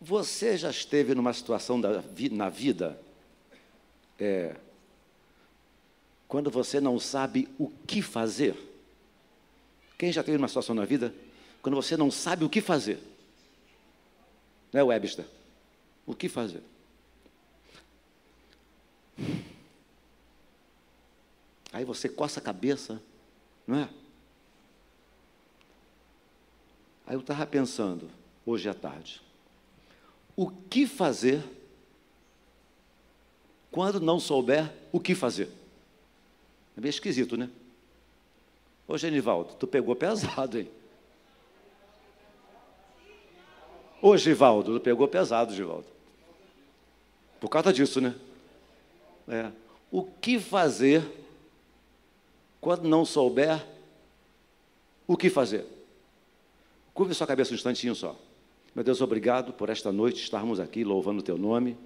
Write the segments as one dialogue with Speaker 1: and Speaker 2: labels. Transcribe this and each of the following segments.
Speaker 1: Você já esteve numa situação na vida é, quando você não sabe o que fazer? Quem já teve uma situação na vida quando você não sabe o que fazer? Não é, Webster? O que fazer? Aí você coça a cabeça, não é? Aí eu estava pensando, hoje à tarde, o que fazer quando não souber o que fazer? É meio esquisito, né? Ô Genivaldo, tu pegou pesado, hein? Ô Givaldo, tu pegou pesado, Givaldo. Por causa disso, né? É. O que fazer quando não souber o que fazer? Curve sua cabeça um instantinho só. Meu Deus, obrigado por esta noite estarmos aqui louvando o teu nome.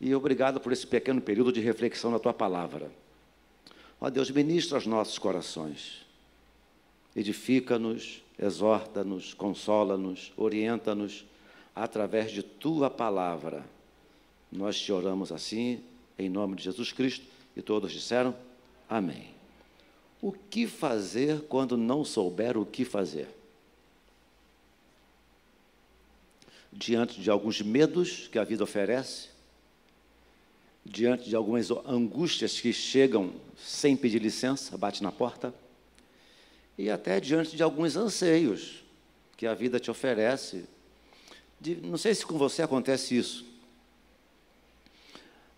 Speaker 1: E obrigado por esse pequeno período de reflexão na tua palavra. Ó Deus, ministra os nossos corações. Edifica-nos, exorta-nos, consola-nos, orienta-nos através de tua palavra. Nós te oramos assim, em nome de Jesus Cristo, e todos disseram amém. O que fazer quando não souber o que fazer? Diante de alguns medos que a vida oferece, diante de algumas angústias que chegam sem pedir licença, bate na porta, e até diante de alguns anseios que a vida te oferece. De, não sei se com você acontece isso,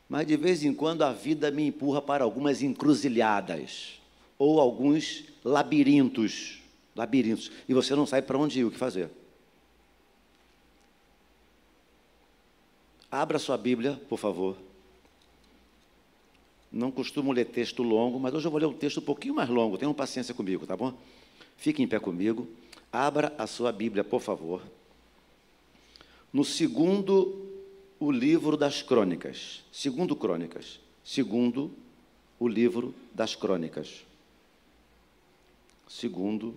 Speaker 1: mas de vez em quando a vida me empurra para algumas encruzilhadas ou alguns labirintos, labirintos, e você não sabe para onde ir, o que fazer. Abra sua Bíblia, por favor. Não costumo ler texto longo, mas hoje eu vou ler um texto um pouquinho mais longo. Tenham paciência comigo, tá bom? Fique em pé comigo. Abra a sua Bíblia, por favor. No segundo, o livro das crônicas. Segundo Crônicas. Segundo, o livro das crônicas. Segundo,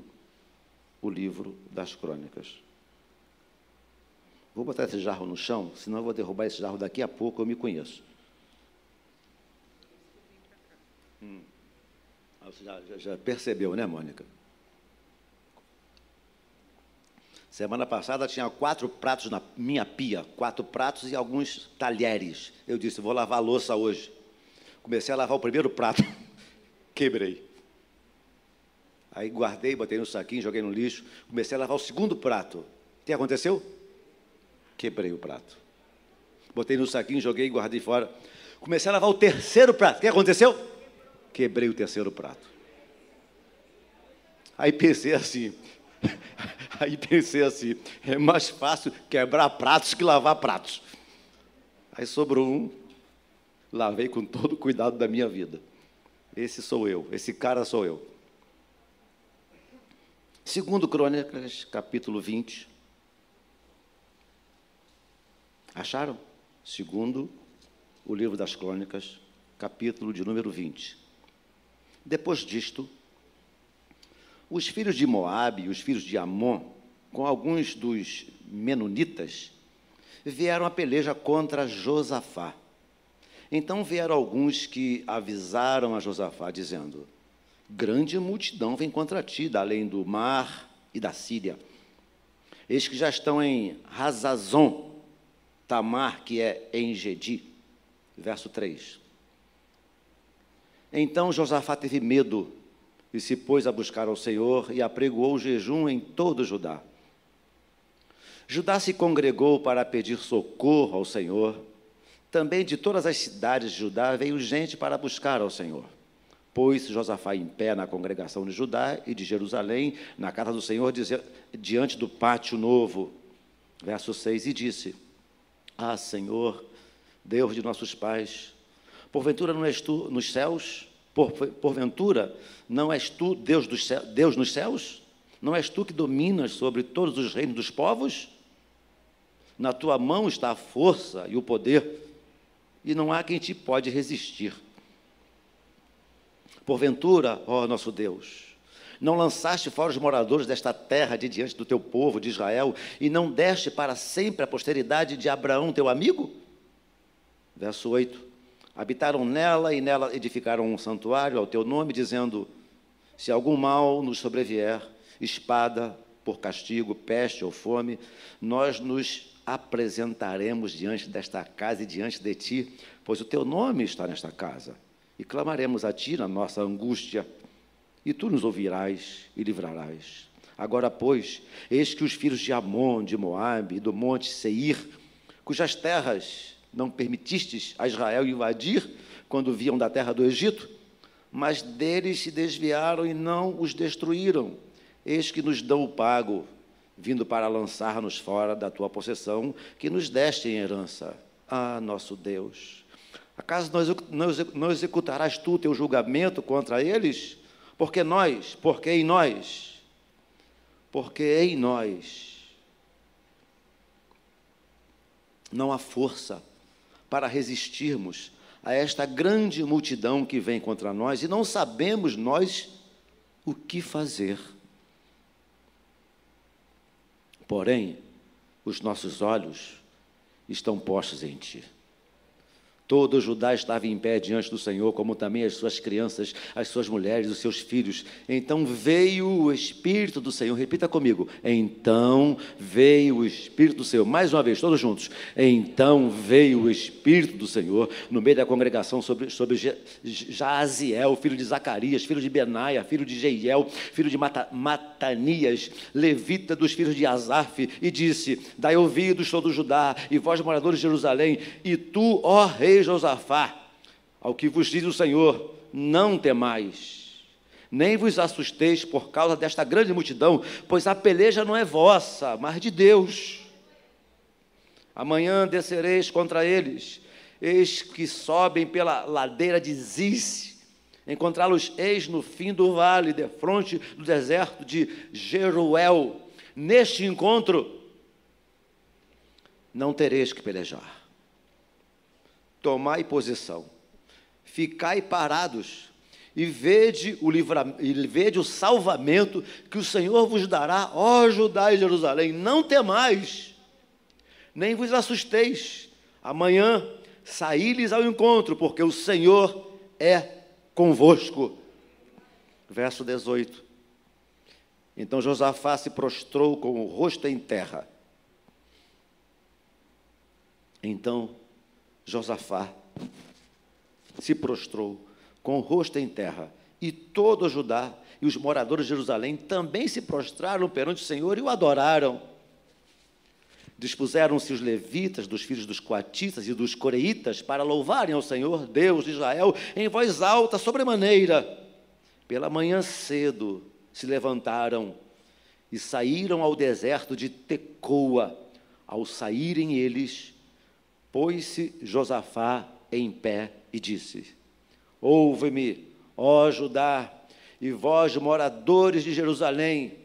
Speaker 1: o livro das crônicas. Vou botar esse jarro no chão, senão eu vou derrubar esse jarro daqui a pouco, eu me conheço. Hum. Ah, você já, já, já percebeu, né, Mônica? Semana passada tinha quatro pratos na minha pia, quatro pratos e alguns talheres. Eu disse, vou lavar a louça hoje. Comecei a lavar o primeiro prato, quebrei. Aí guardei, botei no saquinho, joguei no lixo. Comecei a lavar o segundo prato. O que aconteceu? Quebrei o prato. Botei no saquinho, joguei e guardei fora. Comecei a lavar o terceiro prato. O que aconteceu? Quebrei o terceiro prato. Aí pensei assim, aí pensei assim, é mais fácil quebrar pratos que lavar pratos. Aí sobrou um, lavei com todo o cuidado da minha vida. Esse sou eu, esse cara sou eu. Segundo Crônicas, capítulo 20. Acharam? Segundo o livro das Crônicas, capítulo de número 20. Depois disto, os filhos de Moabe e os filhos de Amon, com alguns dos menonitas, vieram a peleja contra Josafá. Então vieram alguns que avisaram a Josafá, dizendo: Grande multidão vem contra ti, da além do mar e da Síria. Eis que já estão em Razazon, Tamar, que é em Gedi. Verso 3. Então Josafá teve medo e se pôs a buscar ao Senhor e apregoou o jejum em todo Judá. Judá se congregou para pedir socorro ao Senhor. Também de todas as cidades de Judá veio gente para buscar ao Senhor. Pôs Josafá em pé na congregação de Judá e de Jerusalém, na casa do Senhor, diante do pátio novo. Verso 6: E disse: Ah, Senhor, Deus de nossos pais, Porventura não és tu nos céus? Por, porventura não és tu Deus, dos céus, Deus nos céus? Não és tu que dominas sobre todos os reinos dos povos? Na tua mão está a força e o poder, e não há quem te pode resistir. Porventura, ó nosso Deus, Não lançaste fora os moradores desta terra de diante do teu povo de Israel, e não deste para sempre a posteridade de Abraão, teu amigo? Verso 8: Habitaram nela e nela edificaram um santuário ao teu nome, dizendo: Se algum mal nos sobrevier, espada, por castigo, peste ou fome, nós nos apresentaremos diante desta casa e diante de ti, pois o teu nome está nesta casa, e clamaremos a ti na nossa angústia, e tu nos ouvirás e livrarás. Agora, pois, eis que os filhos de Amon, de Moabe e do monte Seir, cujas terras não permitistes a Israel invadir quando viam da terra do Egito, mas deles se desviaram e não os destruíram Eis que nos dão o pago, vindo para lançar-nos fora da tua possessão, que nos deste em herança. Ah, nosso Deus, acaso não executarás tu teu julgamento contra eles? Porque nós, porque em nós, porque em nós não há força para resistirmos a esta grande multidão que vem contra nós e não sabemos nós o que fazer. Porém, os nossos olhos estão postos em Ti. Todo Judá estava em pé diante do Senhor, como também as suas crianças, as suas mulheres, os seus filhos. Então veio o Espírito do Senhor. Repita comigo. Então veio o Espírito do Senhor. Mais uma vez, todos juntos. Então veio o Espírito do Senhor no meio da congregação sobre, sobre Jaziel, filho de Zacarias, filho de Benaia, filho de Jeiel, filho de Mata, Matanias, levita dos filhos de Asaf, e disse: Dai ouvidos todo Judá, e vós moradores de Jerusalém, e tu, ó rei Josafá, ao que vos diz o Senhor: não temais, nem vos assusteis por causa desta grande multidão, pois a peleja não é vossa, mas de Deus. Amanhã descereis contra eles, eis que sobem pela ladeira de Ziz, encontrá-los eis no fim do vale, de fronte do deserto de Jeruel. Neste encontro, não tereis que pelejar tomai posição, ficai parados e vede o, livra, e vede o salvamento que o Senhor vos dará, ó Judá e Jerusalém. Não temais, nem vos assusteis. Amanhã saí-lhes ao encontro, porque o Senhor é convosco. Verso 18. Então Josafá se prostrou com o rosto em terra. Então Josafá se prostrou com o rosto em terra, e todo Judá e os moradores de Jerusalém também se prostraram perante o Senhor e o adoraram. Dispuseram-se os levitas dos filhos dos coatitas e dos coreitas para louvarem ao Senhor, Deus de Israel, em voz alta, sobremaneira. Pela manhã cedo se levantaram e saíram ao deserto de Tecoa. Ao saírem eles, Pôs-se Josafá em pé e disse: Ouve-me, ó Judá, e vós, moradores de Jerusalém,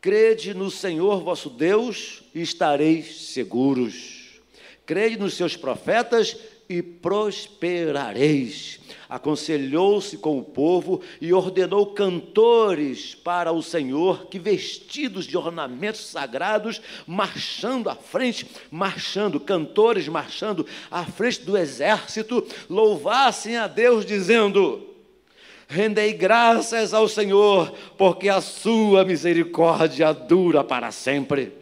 Speaker 1: crede no Senhor vosso Deus e estareis seguros. Crede nos seus profetas e prosperareis. Aconselhou-se com o povo e ordenou cantores para o Senhor, que vestidos de ornamentos sagrados, marchando à frente, marchando, cantores marchando à frente do exército, louvassem a Deus, dizendo: Rendei graças ao Senhor, porque a sua misericórdia dura para sempre.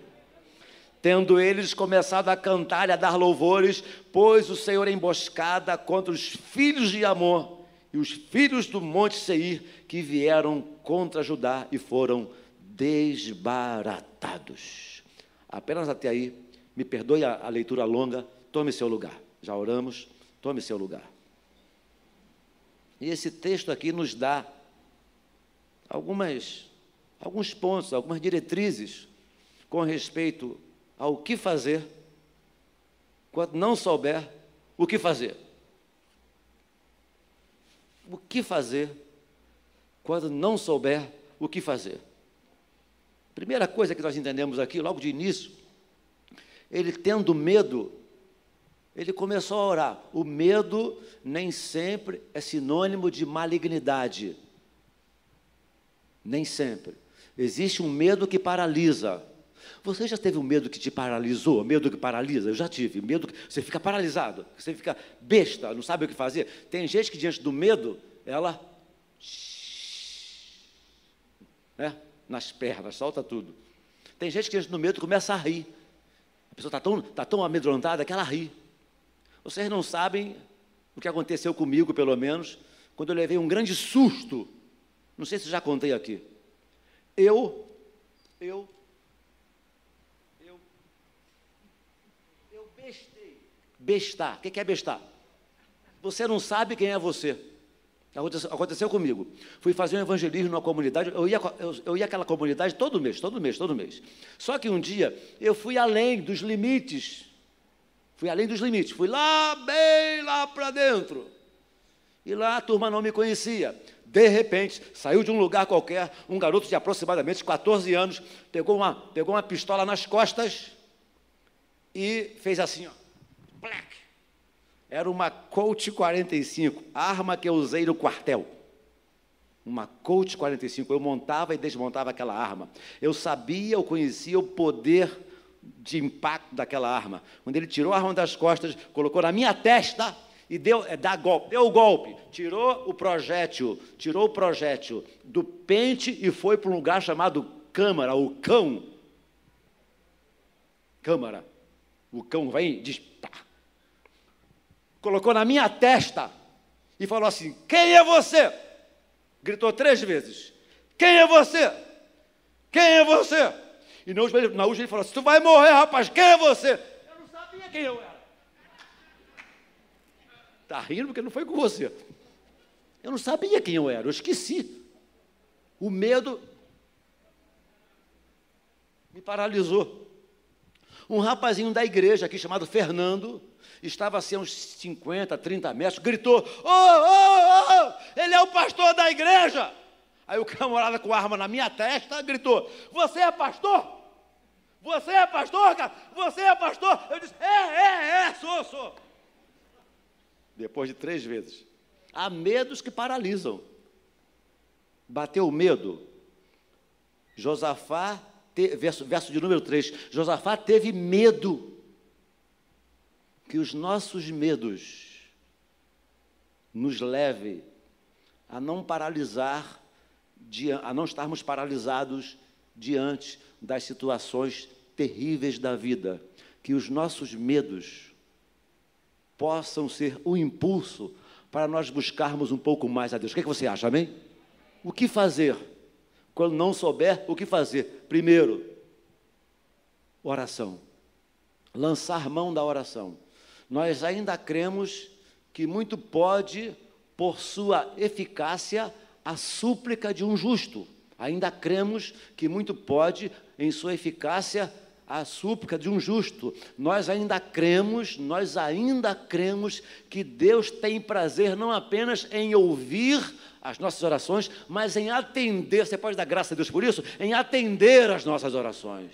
Speaker 1: Tendo eles começado a cantar e a dar louvores, pôs o Senhor emboscada contra os filhos de Amor e os filhos do monte Seir, que vieram contra Judá e foram desbaratados. Apenas até aí, me perdoe a, a leitura longa, tome seu lugar. Já oramos, tome seu lugar. E esse texto aqui nos dá algumas, alguns pontos, algumas diretrizes com respeito ao que fazer quando não souber o que fazer. O que fazer quando não souber o que fazer? Primeira coisa que nós entendemos aqui, logo de início, ele tendo medo, ele começou a orar. O medo nem sempre é sinônimo de malignidade. Nem sempre. Existe um medo que paralisa. Você já teve um medo que te paralisou? Medo que paralisa? Eu já tive. Medo que você fica paralisado, você fica besta, não sabe o que fazer. Tem gente que diante do medo, ela né? nas pernas, solta tudo. Tem gente que diante do medo começa a rir. A pessoa está tão, tá tão amedrontada que ela ri. Vocês não sabem o que aconteceu comigo, pelo menos, quando eu levei um grande susto. Não sei se já contei aqui. Eu, eu, eu, eu bestei. Bestar. O que é bestar? Você não sabe quem é você. Aconteceu, aconteceu, comigo. Fui fazer um evangelismo numa comunidade, eu ia, eu, eu ia àquela comunidade todo mês, todo mês, todo mês. Só que um dia eu fui além dos limites Fui além dos limites, fui lá, bem lá para dentro. E lá a turma não me conhecia. De repente, saiu de um lugar qualquer, um garoto de aproximadamente 14 anos, pegou uma, pegou uma pistola nas costas e fez assim, ó. Black. Era uma Colt 45, arma que eu usei no quartel. Uma Colt 45. Eu montava e desmontava aquela arma. Eu sabia, eu conhecia o poder de impacto daquela arma. Quando ele tirou a arma das costas, colocou na minha testa e deu, é, dá golpe, deu o golpe, tirou o projétil, tirou o projétil do pente e foi para um lugar chamado câmara, o cão. Câmara. O cão e diz, pá. Colocou na minha testa e falou assim: Quem é você? Gritou três vezes: Quem é você? Quem é você? E na última, na última ele falou assim: Tu vai morrer, rapaz, quem é você? Eu não sabia quem eu era. Está rindo porque não foi com você. Eu não sabia quem eu era, eu esqueci. O medo me paralisou. Um rapazinho da igreja aqui chamado Fernando, estava assim a uns 50, 30 metros, gritou: Ô, ô, ô, ele é o pastor da igreja. Aí o camarada com arma na minha testa gritou: Você é pastor? Você é pastor, cara? Você é pastor? Eu disse: É, é, é, sou, sou. Depois de três vezes. Há medos que paralisam. Bateu o medo. Josafá, te, verso, verso de número 3. Josafá teve medo. Que os nossos medos nos leve a não paralisar, a não estarmos paralisados diante das situações terríveis da vida, que os nossos medos possam ser o um impulso para nós buscarmos um pouco mais a Deus. O que, é que você acha, amém? O que fazer? Quando não souber o que fazer, primeiro, oração. Lançar mão da oração. Nós ainda cremos que muito pode, por sua eficácia, a súplica de um justo. Ainda cremos que muito pode, em sua eficácia, a súplica de um justo. Nós ainda cremos, nós ainda cremos que Deus tem prazer não apenas em ouvir as nossas orações, mas em atender. Você pode dar graça a Deus por isso? Em atender as nossas orações.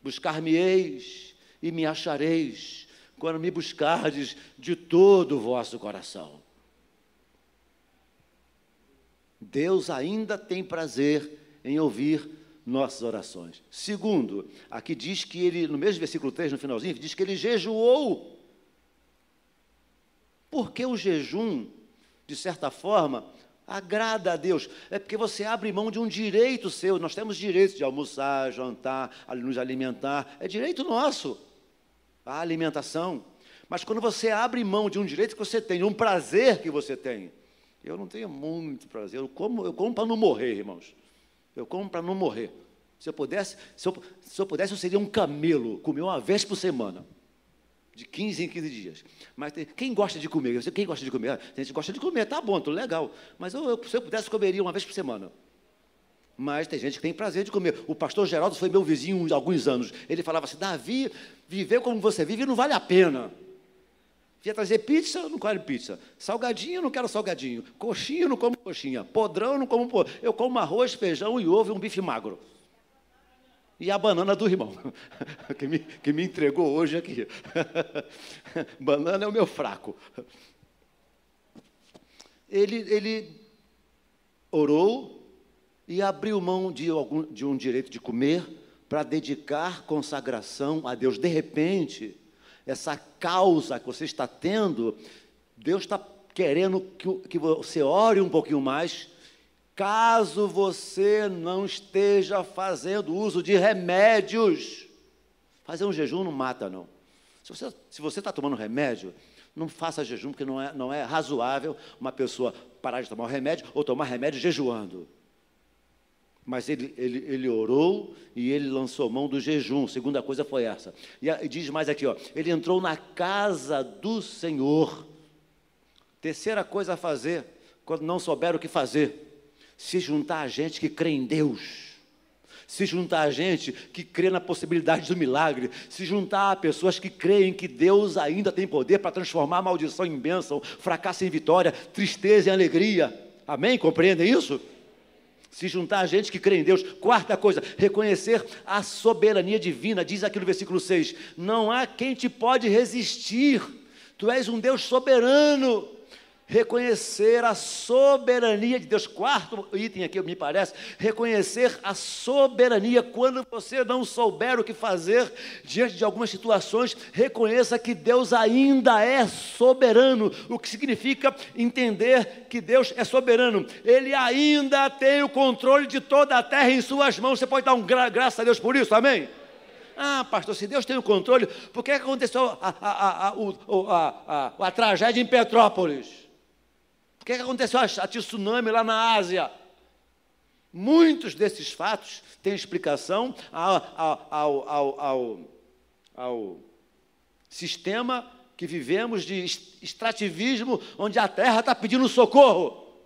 Speaker 1: Buscar-me-eis e me achareis, quando me buscardes de todo o vosso coração. Deus ainda tem prazer em ouvir nossas orações. Segundo, aqui diz que ele, no mesmo versículo 3, no finalzinho, diz que ele jejuou. Porque o jejum, de certa forma, agrada a Deus. É porque você abre mão de um direito seu. Nós temos direito de almoçar, jantar, nos alimentar. É direito nosso. A alimentação. Mas quando você abre mão de um direito que você tem, um prazer que você tem, eu não tenho muito prazer. Eu como, eu como para não morrer, irmãos. Eu como para não morrer. Se eu pudesse, se eu, se eu pudesse, eu seria um camelo, comer uma vez por semana. De 15 em 15 dias. Mas tem, quem gosta de comer? Quem gosta de comer? Tem gente gosta de comer, tá bom, tudo legal. Mas eu, eu, se eu pudesse, comeria uma vez por semana. Mas tem gente que tem prazer de comer. O pastor Geraldo foi meu vizinho há alguns anos. Ele falava assim: Davi, viver como você vive não vale a pena. Via trazer pizza, não quero pizza. Salgadinho, não quero salgadinho. Coxinha, não como coxinha. Podrão, não como podrão. Eu como arroz, feijão e ovo e um bife magro. E a banana do irmão, que me, que me entregou hoje aqui. banana é o meu fraco. Ele, ele orou e abriu mão de, algum, de um direito de comer para dedicar consagração a Deus. De repente, essa causa que você está tendo, Deus está querendo que, que você ore um pouquinho mais, caso você não esteja fazendo uso de remédios. Fazer um jejum não mata, não. Se você, se você está tomando remédio, não faça jejum, porque não é, não é razoável uma pessoa parar de tomar o remédio ou tomar remédio jejuando. Mas ele, ele, ele orou e ele lançou mão do jejum. Segunda coisa foi essa. E, diz mais aqui, ó, ele entrou na casa do Senhor. Terceira coisa a fazer, quando não souber o que fazer, se juntar a gente que crê em Deus se juntar a gente que crê na possibilidade do milagre, se juntar a pessoas que creem que Deus ainda tem poder para transformar maldição em bênção, fracasso em vitória, tristeza em alegria. Amém? Compreendem isso? Se juntar a gente que crê em Deus. Quarta coisa, reconhecer a soberania divina. Diz aqui no versículo 6: Não há quem te pode resistir. Tu és um Deus soberano reconhecer a soberania de Deus. Quarto item aqui, me parece, reconhecer a soberania. Quando você não souber o que fazer diante de algumas situações, reconheça que Deus ainda é soberano, o que significa entender que Deus é soberano. Ele ainda tem o controle de toda a terra em suas mãos. Você pode dar um gra graças a Deus por isso, amém? Ah, pastor, se Deus tem o controle, por que aconteceu a, a, a, a, a tragédia em Petrópolis? Que, que aconteceu a tsunami lá na Ásia? Muitos desses fatos têm explicação ao, ao, ao, ao, ao sistema que vivemos de extrativismo, onde a terra está pedindo socorro.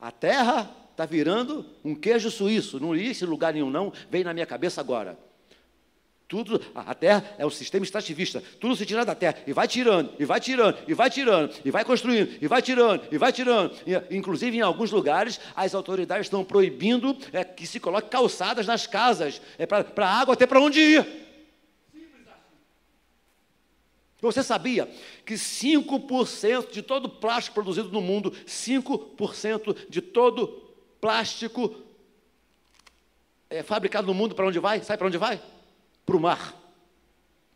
Speaker 1: A terra está virando um queijo suíço. Não li esse lugar nenhum, não. Vem na minha cabeça agora. Tudo, a terra é um sistema extrativista. Tudo se tira da terra e vai tirando, e vai tirando, e vai tirando, e vai construindo, e vai tirando, e vai tirando. E, inclusive, em alguns lugares, as autoridades estão proibindo é, que se coloque calçadas nas casas, é para a água ter para onde ir. Você sabia que 5% de todo plástico produzido no mundo, 5% de todo plástico é fabricado no mundo, para onde vai? Sai para onde vai? Para o mar.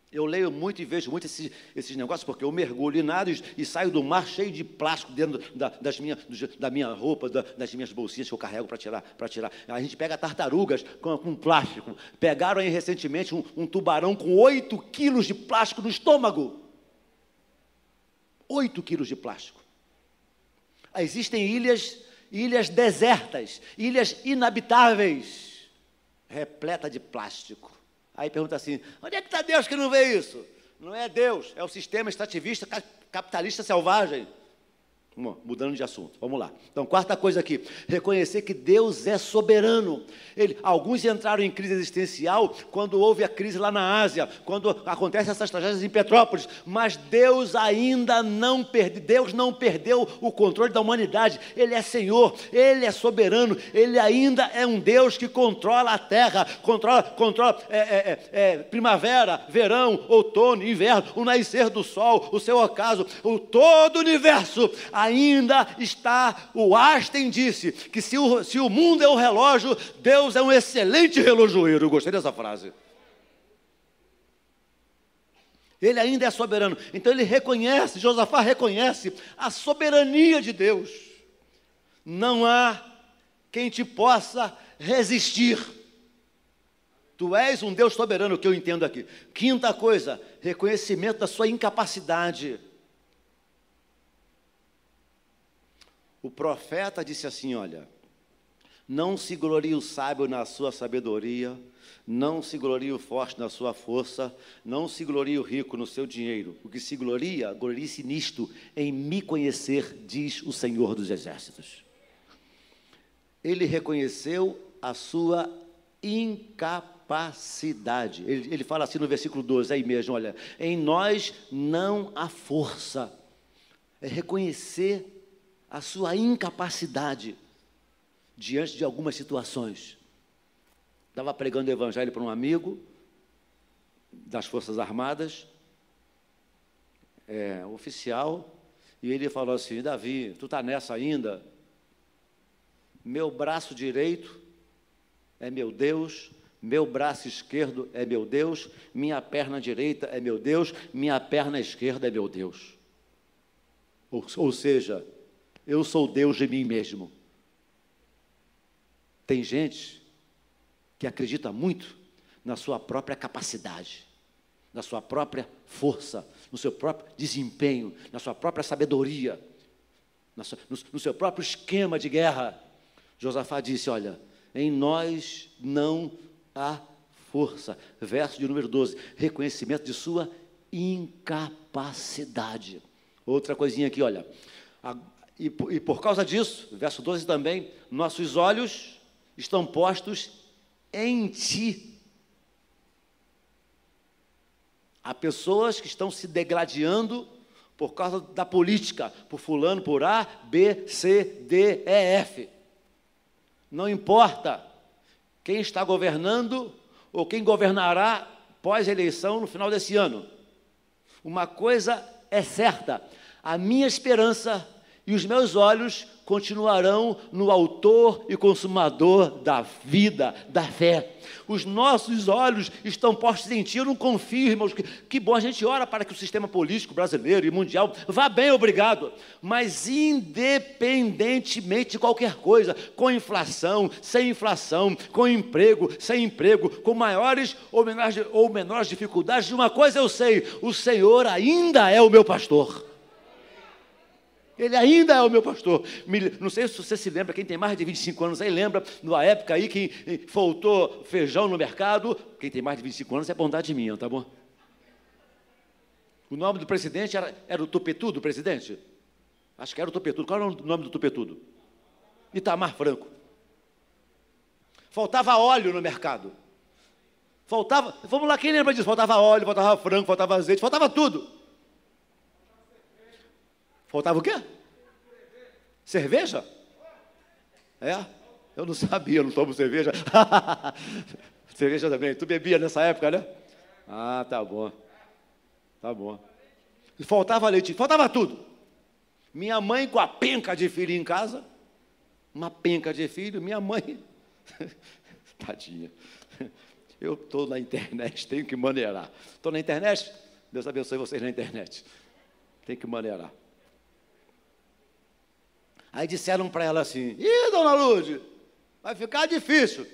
Speaker 1: Eu leio muito e vejo muito esses, esses negócios, porque eu mergulho nada e, saio do mar cheio de plástico dentro da, das minha, da minha roupa, da, das minhas bolsinhas que eu carrego para tirar, tirar. A gente pega tartarugas com, com plástico. Pegaram aí recentemente um, um tubarão com 8 quilos de plástico no estômago. 8 quilos de plástico. Existem ilhas, ilhas desertas, ilhas inabitáveis, repleta de plástico. Aí pergunta assim: onde é que está Deus que não vê isso? Não é Deus, é o sistema extrativista capitalista selvagem. Mudando de assunto, vamos lá. Então, quarta coisa aqui: reconhecer que Deus é soberano. Ele, alguns entraram em crise existencial quando houve a crise lá na Ásia, quando acontecem essas tragédias em Petrópolis, mas Deus ainda não perdeu, Deus não perdeu o controle da humanidade. Ele é Senhor, Ele é soberano, Ele ainda é um Deus que controla a terra, controla, controla é, é, é, é primavera, verão, outono, inverno, o nascer do sol, o seu ocaso, o todo o universo ainda está. O Einstein disse que se o, se o mundo é o relógio, Deus é um excelente relojoeiro. Eu gostei dessa frase. Ele ainda é soberano. Então ele reconhece, Josafá reconhece a soberania de Deus. Não há quem te possa resistir. Tu és um Deus soberano, que eu entendo aqui. Quinta coisa, reconhecimento da sua incapacidade. O profeta disse assim: Olha, não se glorie o sábio na sua sabedoria, não se glorie o forte na sua força, não se glorie o rico no seu dinheiro. O que se gloria, glorie-se nisto, em me conhecer, diz o Senhor dos Exércitos. Ele reconheceu a sua incapacidade. Ele, ele fala assim no versículo 12, aí mesmo, olha, em nós não há força. É reconhecer a sua incapacidade diante de algumas situações. Estava pregando o evangelho para um amigo das Forças Armadas, é, oficial, e ele falou assim: Davi, tu está nessa ainda? meu braço direito é meu Deus, meu braço esquerdo é meu Deus, minha perna direita é meu Deus, minha perna esquerda é meu Deus. Ou, ou seja, eu sou Deus de mim mesmo. Tem gente que acredita muito na sua própria capacidade, na sua própria força, no seu próprio desempenho, na sua própria sabedoria, no, seu próprio esquema de guerra. Josafá disse: Olha, em nós não há força. Verso de número 12: reconhecimento de sua incapacidade. Outra coisinha aqui, olha. E por, e por causa disso, verso 12 também, nossos olhos estão postos em ti. Há pessoas que estão se degladiando por causa da política, por fulano, por A, B, C, D, E, F. Não importa quem está governando ou quem governará pós-eleição no final desse ano. Uma coisa é certa: a minha esperança e os meus olhos continuarão no Autor e Consumador da vida, da fé. Os nossos olhos estão postos em Ti. Eu não confio, que, que bom a gente ora para que o sistema político brasileiro e mundial vá bem, obrigado. Mas independentemente de qualquer coisa, com inflação, sem inflação, com emprego, sem emprego, com maiores ou menores, ou menores dificuldades, de uma coisa eu sei: o Senhor ainda é o meu pastor. Ele ainda é o meu pastor. Não sei se você se lembra, quem tem mais de 25 anos aí lembra, na época aí que faltou feijão no mercado. Quem tem mais de 25 anos é bondade minha, tá bom? O nome do presidente era, era o Tupetudo, presidente? Acho que era o Tupetudo. Qual era o nome do Tupetudo? Itamar Franco. Faltava óleo no mercado. Faltava, vamos lá, quem lembra disso? Faltava óleo, faltava frango, faltava azeite, faltava tudo. Faltava o quê? Cerveja? É? Eu não sabia, eu não tomo cerveja. cerveja também. Tu bebia nessa época, né? Ah, tá bom. Tá bom. Faltava leite, faltava tudo. Minha mãe com a penca de filho em casa, uma penca de filho, minha mãe, tadinha. Eu estou na internet, tenho que maneirar. Estou na internet, Deus abençoe vocês na internet. Tem que maneirar. Aí disseram para ela assim: Ih, dona Lourdes, vai ficar difícil.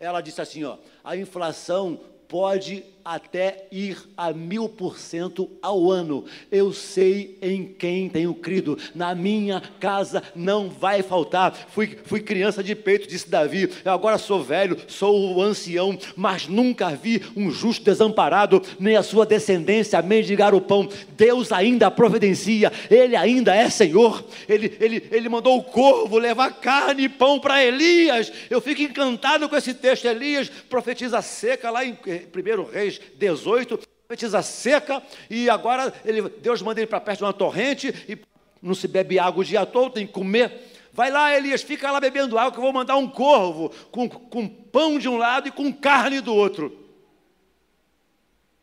Speaker 1: Ela disse assim: ó, a inflação pode até ir a mil por cento ao ano. Eu sei em quem tenho crido. Na minha casa não vai faltar. Fui, fui criança de peito, disse Davi. Eu agora sou velho, sou o ancião, mas nunca vi um justo desamparado, nem a sua descendência mendigar o pão. Deus ainda providencia, Ele ainda é Senhor. Ele, ele, ele mandou o corvo levar carne e pão para Elias. Eu fico encantado com esse texto. Elias profetiza seca lá em 1 Reis 18, profetiza seca, e agora ele, Deus manda ele para perto de uma torrente, e não se bebe água o dia todo, tem que comer. Vai lá, Elias, fica lá bebendo água, que eu vou mandar um corvo com, com pão de um lado e com carne do outro.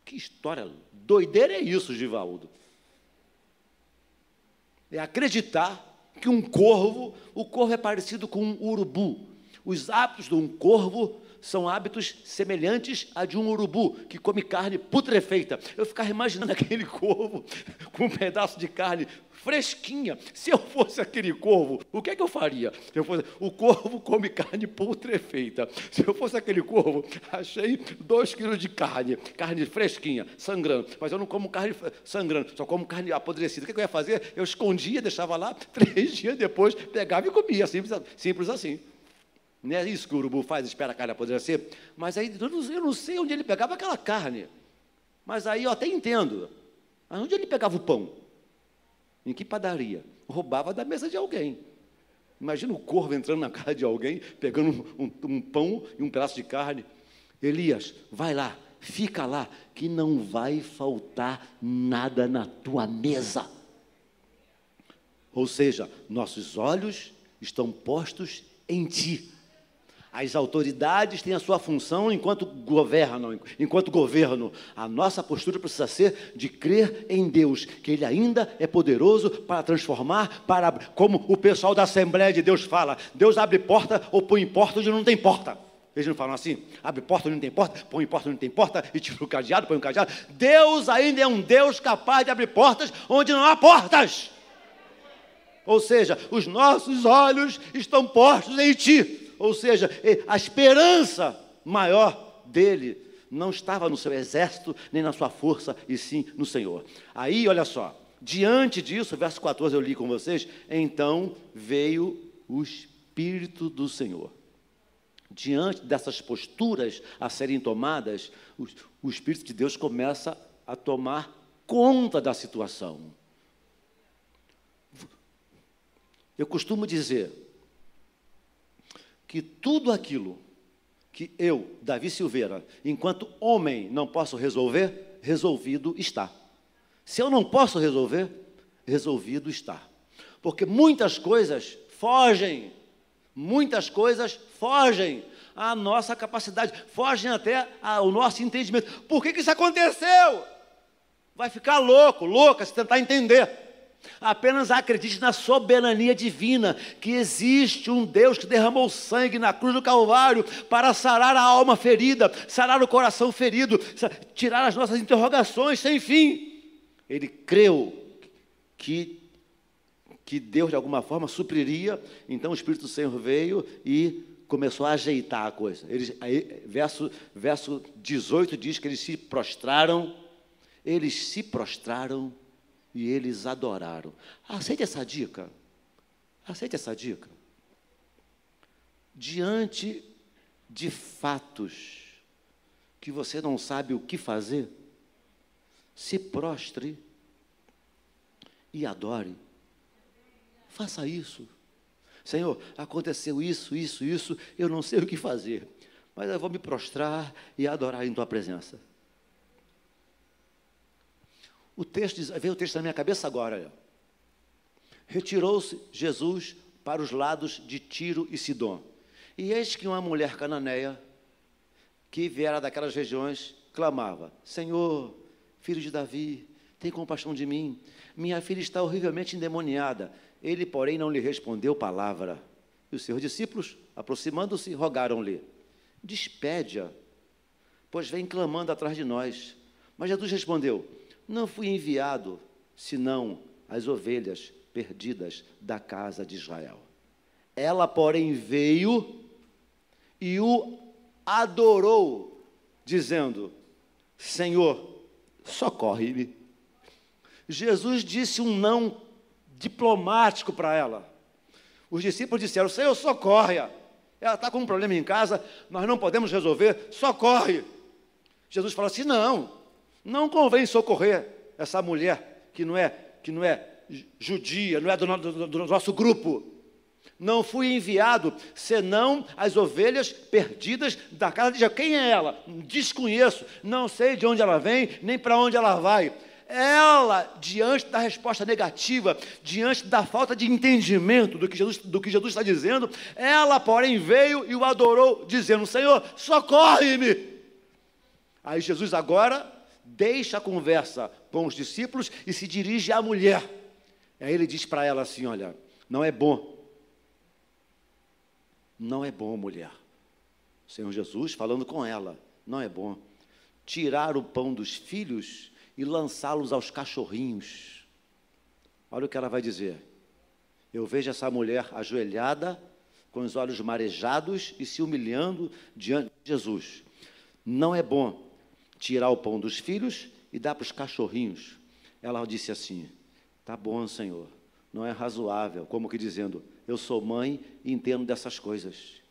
Speaker 1: Que história doideira é isso, Givaldo? É acreditar que um corvo, o corvo é parecido com um urubu. Os hábitos de um corvo são hábitos semelhantes a de um urubu, que come carne putrefeita. Eu ficava imaginando aquele corvo com um pedaço de carne fresquinha. Se eu fosse aquele corvo, o que é que eu faria? Eu fosse, o corvo come carne putrefeita. Se eu fosse aquele corvo, achei dois quilos de carne, carne fresquinha, sangrando. Mas eu não como carne sangrando, só como carne apodrecida. O que, é que eu ia fazer? Eu escondia, deixava lá, três dias depois, pegava e comia. Simples, simples assim. Não é isso que o urubu faz, espera a carne apodrecer. Mas aí eu não, eu não sei onde ele pegava aquela carne. Mas aí eu até entendo. Mas onde ele pegava o pão? Em que padaria? Roubava da mesa de alguém. Imagina o corvo entrando na casa de alguém, pegando um, um, um pão e um pedaço de carne. Elias, vai lá, fica lá, que não vai faltar nada na tua mesa. Ou seja, nossos olhos estão postos em ti As autoridades têm a sua função enquanto governam, enquanto governo. A nossa postura precisa ser de crer em Deus, que Ele ainda é poderoso para transformar, para como o pessoal da Assembleia de Deus fala, Deus abre porta ou põe porta onde não tem porta. Eles não falam assim, abre porta onde não tem porta, põe porta onde não tem porta, e tira o cadeado, põe o cadeado. Deus ainda é um Deus capaz de abrir portas onde não há portas. Ou seja, os nossos olhos estão postos em Ti ou seja, a esperança maior dele não estava no seu exército, nem na sua força, e sim no Senhor. Aí, olha só, diante disso, verso 14 eu li com vocês, então veio o Espírito do Senhor. Diante dessas posturas a serem tomadas, o, o Espírito de Deus começa a tomar conta da situação. Eu costumo dizer, que tudo aquilo que eu, Davi Silveira, enquanto homem, não posso resolver, resolvido está. Se eu não posso resolver, resolvido está. Porque muitas coisas fogem, muitas coisas fogem à nossa capacidade, fogem até ao nosso entendimento. Por que, que isso aconteceu? Vai ficar louco, louca, se tentar entender. Apenas acredite na soberania divina, que existe um Deus que derramou sangue na cruz do Calvário para sarar a alma ferida, sarar o coração ferido, tirar as nossas interrogações sem fim. Ele creu que, que Deus de alguma forma supriria, então o Espírito do Senhor veio e começou a ajeitar a coisa. Eles, aí, verso, verso 18 diz que eles se prostraram, eles se prostraram e eles adoraram. Aceite essa dica. Aceite essa dica. Diante de fatos que você não sabe o que fazer, se prostre e adore. Faça isso. Senhor, aconteceu isso, isso, isso, eu não sei o que fazer, mas eu vou me prostrar e adorar em tua presença. O texto diz, veio o texto na minha cabeça agora. Retirou-se Jesus para os lados de Tiro e Sidom. E eis que uma mulher cananeia, que viera daquelas regiões, clamava: Senhor, filho de Davi, tem compaixão de mim. Minha filha está horrivelmente endemoniada. Ele, porém, não lhe respondeu palavra. E os seus discípulos, aproximando-se, rogaram-lhe: Despede-a, pois vem clamando atrás de nós. Mas Jesus respondeu: não fui enviado senão as ovelhas perdidas da casa de Israel. Ela, porém, veio e o adorou, dizendo: Senhor, socorre-me. Jesus disse um não diplomático para ela. Os discípulos disseram: Senhor, socorre-a. Ela está com um problema em casa, nós não podemos resolver, socorre. Jesus falou assim: Não, não convém socorrer essa mulher que não é, que não é judia, não é do, do, do nosso grupo. Não fui enviado senão as ovelhas perdidas da casa de Jacob. Quem é ela? Desconheço, não sei de onde ela vem, nem para onde ela vai. Ela, diante da resposta negativa, diante da falta de entendimento do que Jesus, do que Jesus está dizendo, ela, porém, veio e o adorou, dizendo: Senhor, socorre-me. Aí Jesus agora deixa a conversa com os discípulos e se dirige à mulher. Aí ele diz para ela assim: Olha, não é bom. Não é bom, mulher. O Senhor Jesus falando com ela: Não é bom tirar o pão dos filhos e lançá-los aos cachorrinhos. Olha o que ela vai dizer. Eu vejo essa mulher ajoelhada, com os olhos marejados e se humilhando diante de Jesus. Não é bom tirar o pão dos filhos e dar para os cachorrinhos. Ela disse assim: Tá bom, Senhor, não é razoável, como que dizendo, eu sou mãe e entendo dessas coisas.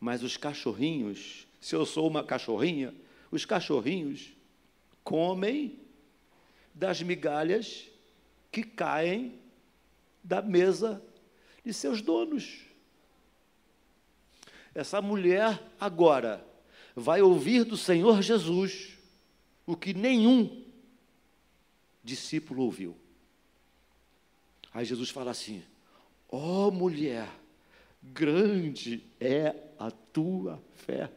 Speaker 1: Mas os cachorrinhos, se eu sou uma cachorrinha, os cachorrinhos comem das migalhas que caem da mesa de seus donos. Essa mulher agora vai ouvir do Senhor Jesus o que nenhum discípulo ouviu. Aí Jesus fala assim: Ó oh, mulher, grande é a tua fé.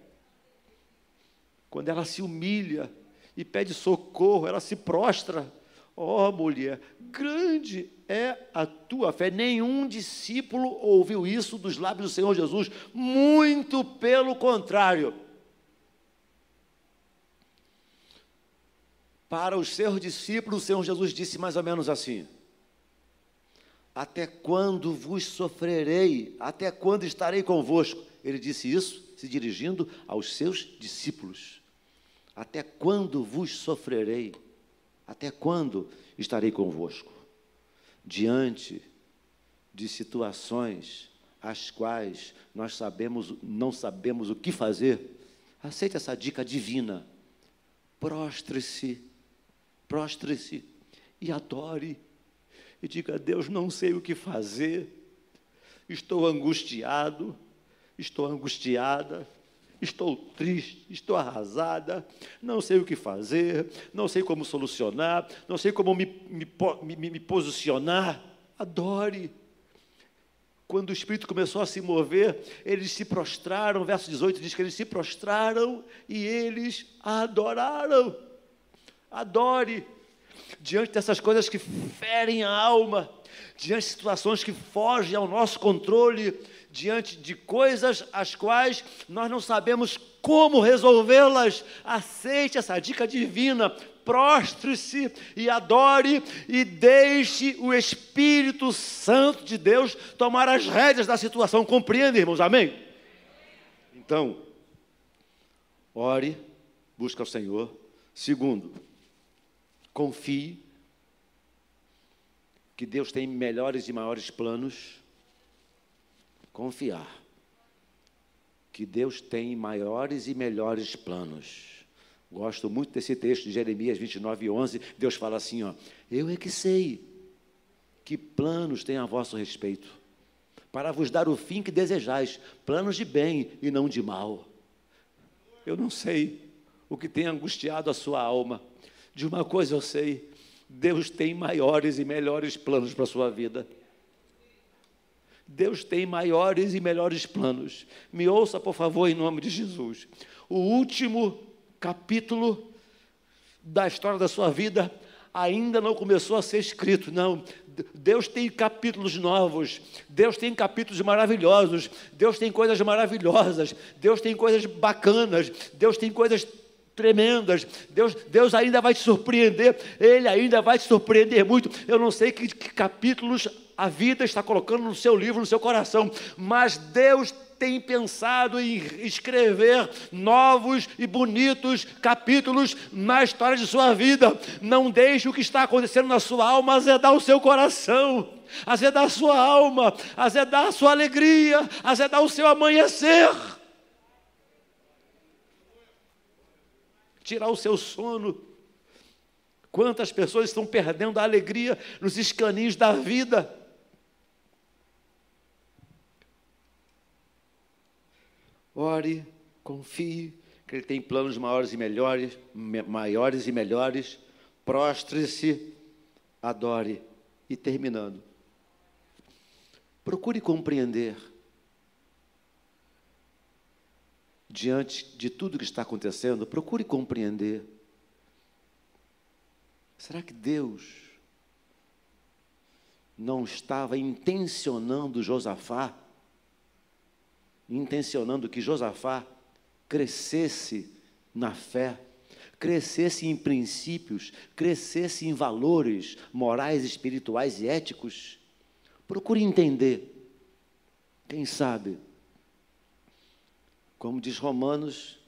Speaker 1: Quando ela se humilha e pede socorro, ela se prostra. Ó oh, mulher, grande é a tua fé. Nenhum discípulo ouviu isso dos lábios do Senhor Jesus, muito pelo contrário. Para os seus discípulos, o Senhor Jesus disse mais ou menos assim: Até quando vos sofrerei? Até quando estarei convosco? Ele disse isso se dirigindo aos seus discípulos. Até quando vos sofrerei? Até quando estarei convosco? Diante de situações as quais nós sabemos, não sabemos o que fazer, aceite essa dica divina. Prostre-se prostre-se e adore. E diga a Deus: não sei o que fazer, estou angustiado, estou angustiada, estou triste, estou arrasada, não sei o que fazer, não sei como solucionar, não sei como me, me, me, me posicionar. Adore. Quando o Espírito começou a se mover, eles se prostraram, verso 18 diz que eles se prostraram e eles adoraram. Adore. Diante dessas coisas que ferem a alma, diante de situações que fogem ao nosso controle, diante de coisas as quais nós não sabemos como resolvê-las, aceite essa dica divina, prostre-se e adore e deixe o Espírito Santo de Deus tomar as rédeas da situação. Compreende, irmãos? Amém? Então, ore, busca o Senhor. Segundo, Confie que Deus tem melhores e maiores planos. Confiar que Deus tem maiores e melhores planos. Gosto muito desse texto de Jeremias 29, 11. Deus fala assim: ó, Eu é que sei que planos tem a vosso respeito, para vos dar o fim que desejais, planos de bem e não de mal. Eu não sei o que tem angustiado a sua alma, de uma coisa eu sei: Deus tem maiores e melhores planos para a sua vida. Deus tem maiores e melhores planos. Me ouça, por favor, em nome de Jesus. O último capítulo da história da sua vida ainda não começou a ser escrito, não. Deus tem capítulos novos, Deus tem capítulos maravilhosos, Deus tem coisas maravilhosas, Deus tem coisas bacanas, Deus tem coisas tremendas. Deus, Deus ainda vai te surpreender, Ele ainda vai te surpreender muito. Eu não sei que, que capítulos a vida está colocando no seu livro, no seu coração, mas Deus tem pensado em escrever novos e bonitos capítulos na história de sua vida. Não deixe o que está acontecendo na sua alma azedar o seu coração, azedar a sua alma, azedar a sua alegria, azedar o seu amanhecer. Tirar o seu sono. Quantas pessoas estão perdendo a alegria nos escaninhos da vida? Ore, confie que Ele tem planos maiores e melhores, maiores e melhores. Prostre-se, adore. E terminando, procure compreender diante de tudo que está acontecendo, procure compreender. Será que Deus não estava intencionando Josafá, intencionando que Josafá crescesse na fé, crescesse em princípios, crescesse em valores morais, espirituais e éticos? Procure entender. Quem sabe como diz Romanos,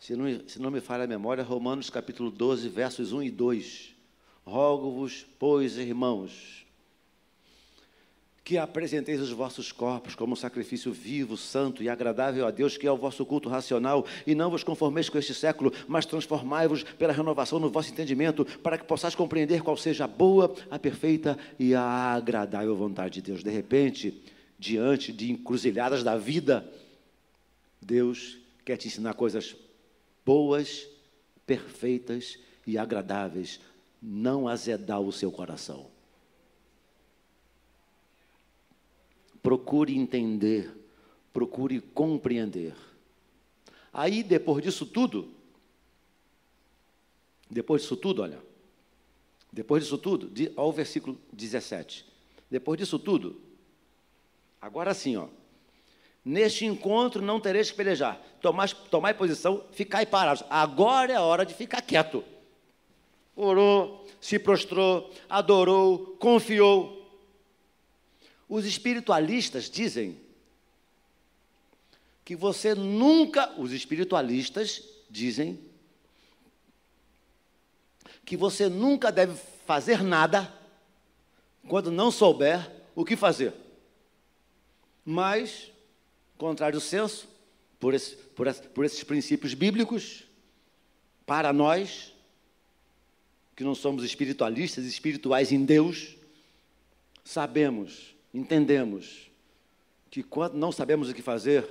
Speaker 1: se não, se não me falha a memória, Romanos capítulo 12, versos 1 e 2. Rogo-vos, pois, irmãos, que apresenteis os vossos corpos como sacrifício vivo, santo e agradável a Deus, que é o vosso culto racional, e não vos conformeis com este século, mas transformai-vos pela renovação no vosso entendimento, para que possais compreender qual seja a boa, a perfeita e a agradável vontade de Deus. De repente, diante de encruzilhadas da vida, Deus quer te ensinar coisas boas, perfeitas e agradáveis, não azedar o seu coração. procure entender, procure compreender. Aí, depois disso tudo, depois disso tudo, olha, depois disso tudo, olha o versículo 17. Depois disso tudo, agora sim, ó. Neste encontro não tereis que pelejar. Tomai, tomai posição, ficai parados. Agora é a hora de ficar quieto. Orou, se prostrou, adorou, confiou. Os espiritualistas dizem que você nunca, os espiritualistas dizem que você nunca deve fazer nada quando não souber o que fazer. Mas, contrário ao senso, por, esse, por, por esses princípios bíblicos, para nós, que não somos espiritualistas, espirituais em Deus, sabemos, entendemos que quando não sabemos o que fazer,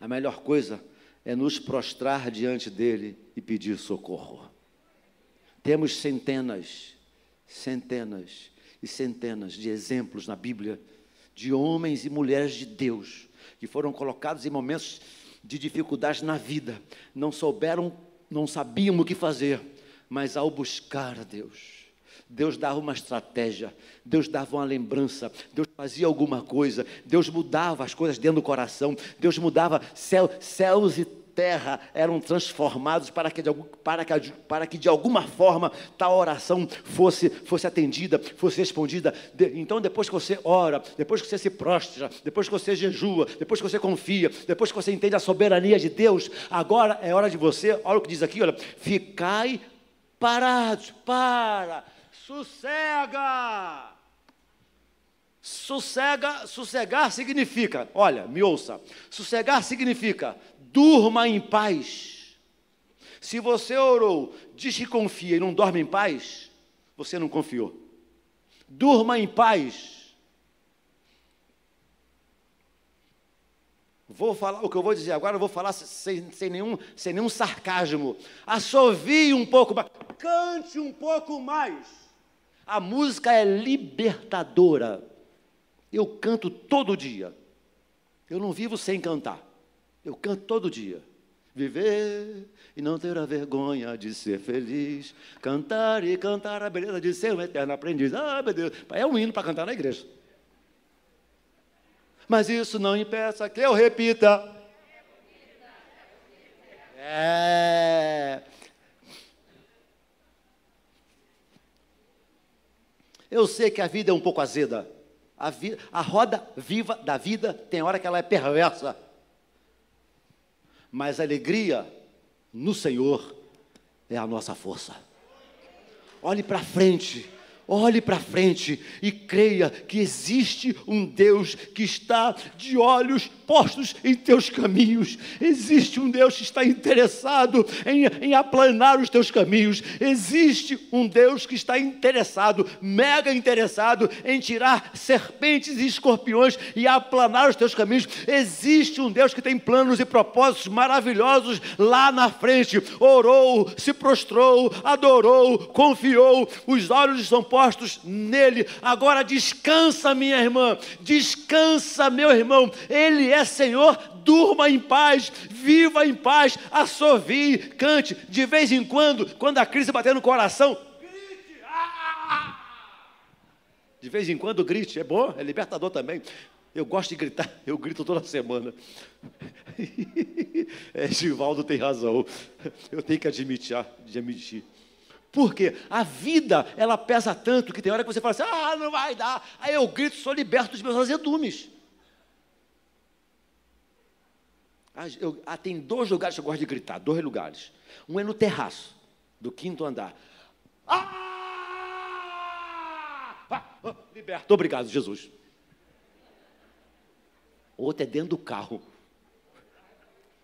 Speaker 1: a melhor coisa é nos prostrar diante dele e pedir socorro. Temos centenas, centenas e centenas de exemplos na Bíblia de homens e mulheres de Deus que foram colocados em momentos de dificuldade na vida, não souberam, não sabiam o que fazer, mas ao buscar a Deus, Deus dava uma estratégia, Deus dava uma lembrança, Deus fazia alguma coisa, Deus mudava as coisas dentro do coração, Deus mudava céu, céus e eram transformados para que, de, para, que, para que de alguma forma tal oração fosse, fosse atendida, fosse respondida. Então, depois que você ora, depois que você se prostra, depois que você jejua, depois que você confia, depois que você entende a soberania de Deus, agora é hora de você, olha o que diz aqui, olha, ficai parados, para, sossega. Sossega, sossegar significa, olha, me ouça, sossegar significa durma em paz. Se você orou, diz que confia e não dorme em paz, você não confiou. Durma em paz. Vou falar o que eu vou dizer agora, eu vou falar sem, sem, nenhum, sem nenhum sarcasmo. Assovie um pouco mais, cante um pouco mais. A música é libertadora. Eu canto todo dia. Eu não vivo sem cantar. Eu canto todo dia. Viver e não ter a vergonha de ser feliz. Cantar e cantar a beleza de ser um eterno aprendiz. Ah, meu Deus. É um hino para cantar na igreja. Mas isso não impeça que eu repita. É. Eu sei que a vida é um pouco azeda. A, vida, a roda viva da vida tem hora que ela é perversa. Mas alegria no Senhor é a nossa força. Olhe para frente Olhe para frente e creia que existe um Deus que está de olhos postos em teus caminhos. Existe um Deus que está interessado em, em aplanar os teus caminhos. Existe um Deus que está interessado, mega interessado, em tirar serpentes e escorpiões e aplanar os teus caminhos. Existe um Deus que tem planos e propósitos maravilhosos lá na frente. Orou, se prostrou, adorou, confiou. Os olhos estão postos nele. Agora descansa, minha irmã, descansa, meu irmão. Ele é Senhor, durma em paz, viva em paz, assovie, cante. De vez em quando, quando a crise bater no coração, grite. Ah! De vez em quando grite, é bom, é libertador também. Eu gosto de gritar, eu grito toda semana. É, Givaldo tem razão. Eu tenho que admitir, admitir. Porque a vida, ela pesa tanto que tem hora que você fala assim: ah, não vai dar. Aí eu grito, sou liberto dos meus azedumes. Eu, ah, tem dois lugares que eu gosto de gritar, dois lugares. Um é no terraço, do quinto andar. Ah! Ah, ah, liberto, obrigado, Jesus. Outro é dentro do carro,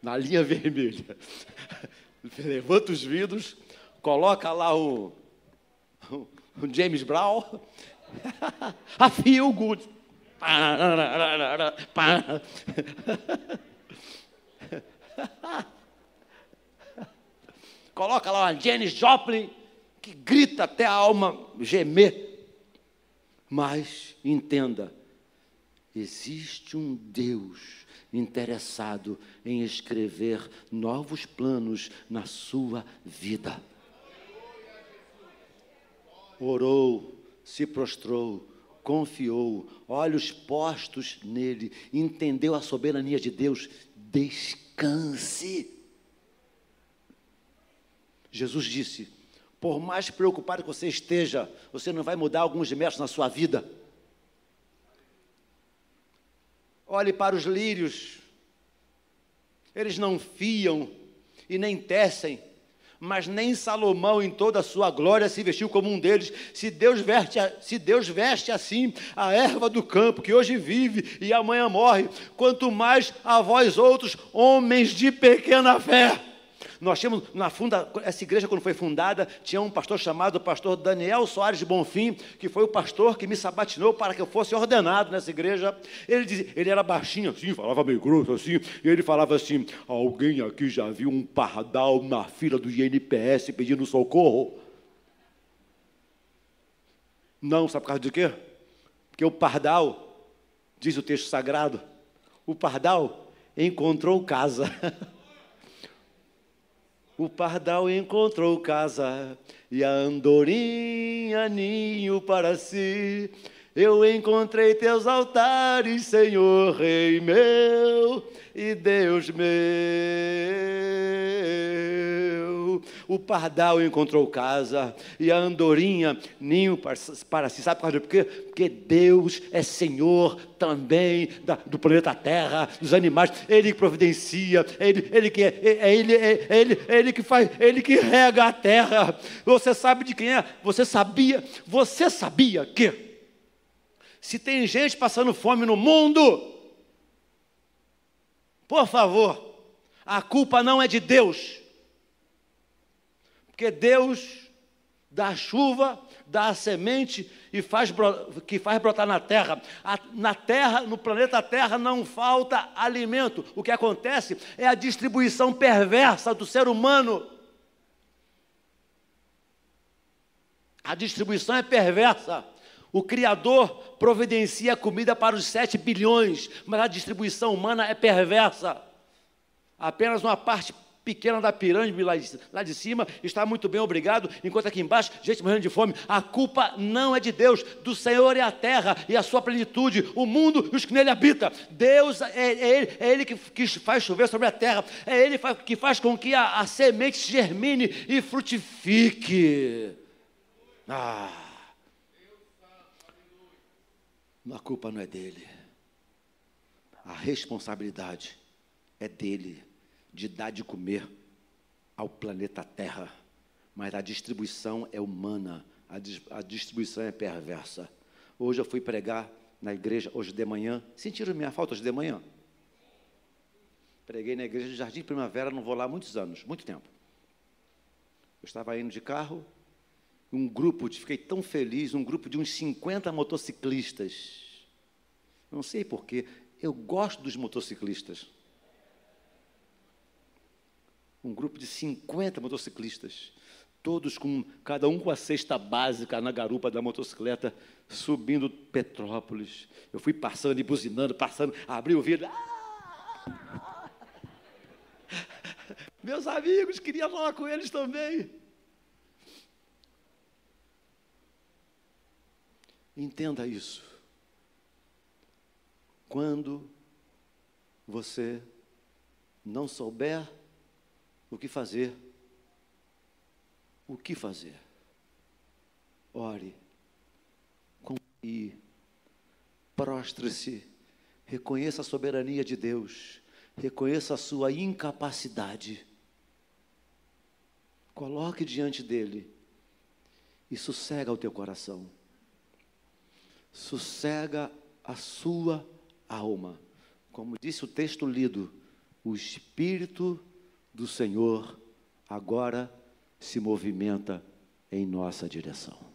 Speaker 1: na linha vermelha. Levanta os vidros, coloca lá o, o, James Brown, a Feel Good. Coloca lá uma Janis Joplin que grita até a alma gemer. Mas entenda, Existe um Deus interessado em escrever novos planos na sua vida. Orou, se prostrou, confiou, olhos postos nele, entendeu a soberania de Deus. Descanse. Jesus disse: por mais preocupado que você esteja, você não vai mudar alguns metros na sua vida. Olhe para os lírios, eles não fiam e nem tecem, mas nem Salomão, em toda a sua glória, se vestiu como um deles. Se Deus, veste, se Deus veste assim a erva do campo, que hoje vive e amanhã morre, quanto mais a vós outros, homens de pequena fé. Nós tínhamos, na funda, essa igreja, quando foi fundada, tinha um pastor chamado pastor Daniel Soares de Bonfim, que foi o pastor que me sabatinou para que eu fosse ordenado nessa igreja. Ele, dizia, ele era baixinho assim, falava meio grosso assim, e ele falava assim: Alguém aqui já viu um pardal na fila do INPS pedindo socorro? Não, sabe por causa de quê? Porque o pardal, diz o texto sagrado, o pardal encontrou casa. O pardal encontrou casa e a andorinha ninho para si. Eu encontrei teus altares, Senhor, Rei meu e Deus meu. O pardal encontrou casa e a andorinha ninho para, para si. Sabe por quê? Porque Deus é Senhor também da, do planeta Terra, dos animais. Ele providencia, ele, ele que é, é ele, é, ele, ele que faz, ele que rega a terra. Você sabe de quem é? Você sabia? Você sabia que se tem gente passando fome no mundo, por favor, a culpa não é de Deus. Porque Deus dá chuva, dá a semente e faz que faz brotar na terra. na terra, no planeta Terra, não falta alimento. O que acontece é a distribuição perversa do ser humano. A distribuição é perversa. O Criador providencia comida para os 7 bilhões, mas a distribuição humana é perversa. Apenas uma parte pequena da pirâmide lá de, lá de cima está muito bem, obrigado, enquanto aqui embaixo, gente morrendo de fome. A culpa não é de Deus, do Senhor é a terra e a sua plenitude, o mundo e os que nele habitam. Deus é, é Ele, é ele que, que, faz chover sobre a terra, é Ele que faz com que a, a semente germine e frutifique. Ah. A culpa não é dele. A responsabilidade é dele de dar de comer ao planeta Terra. Mas a distribuição é humana, a, a distribuição é perversa. Hoje eu fui pregar na igreja, hoje de manhã. Sentiram minha falta hoje de manhã? Preguei na igreja de Jardim Primavera, não vou lá há muitos anos, muito tempo. Eu estava indo de carro, um grupo, fiquei tão feliz, um grupo de uns 50 motociclistas. Não sei porquê, eu gosto dos motociclistas. Um grupo de 50 motociclistas, todos com, cada um com a cesta básica na garupa da motocicleta, subindo Petrópolis. Eu fui passando e buzinando, passando, abri o vidro. Ah! Meus amigos, queria falar com eles também. Entenda isso. Quando você não souber o que fazer, o que fazer? Ore, confie, prostre-se, reconheça a soberania de Deus, reconheça a sua incapacidade, coloque diante dele e sossega o teu coração sossega a sua alma. Como disse o texto lido, o Espírito do Senhor agora se movimenta em nossa direção.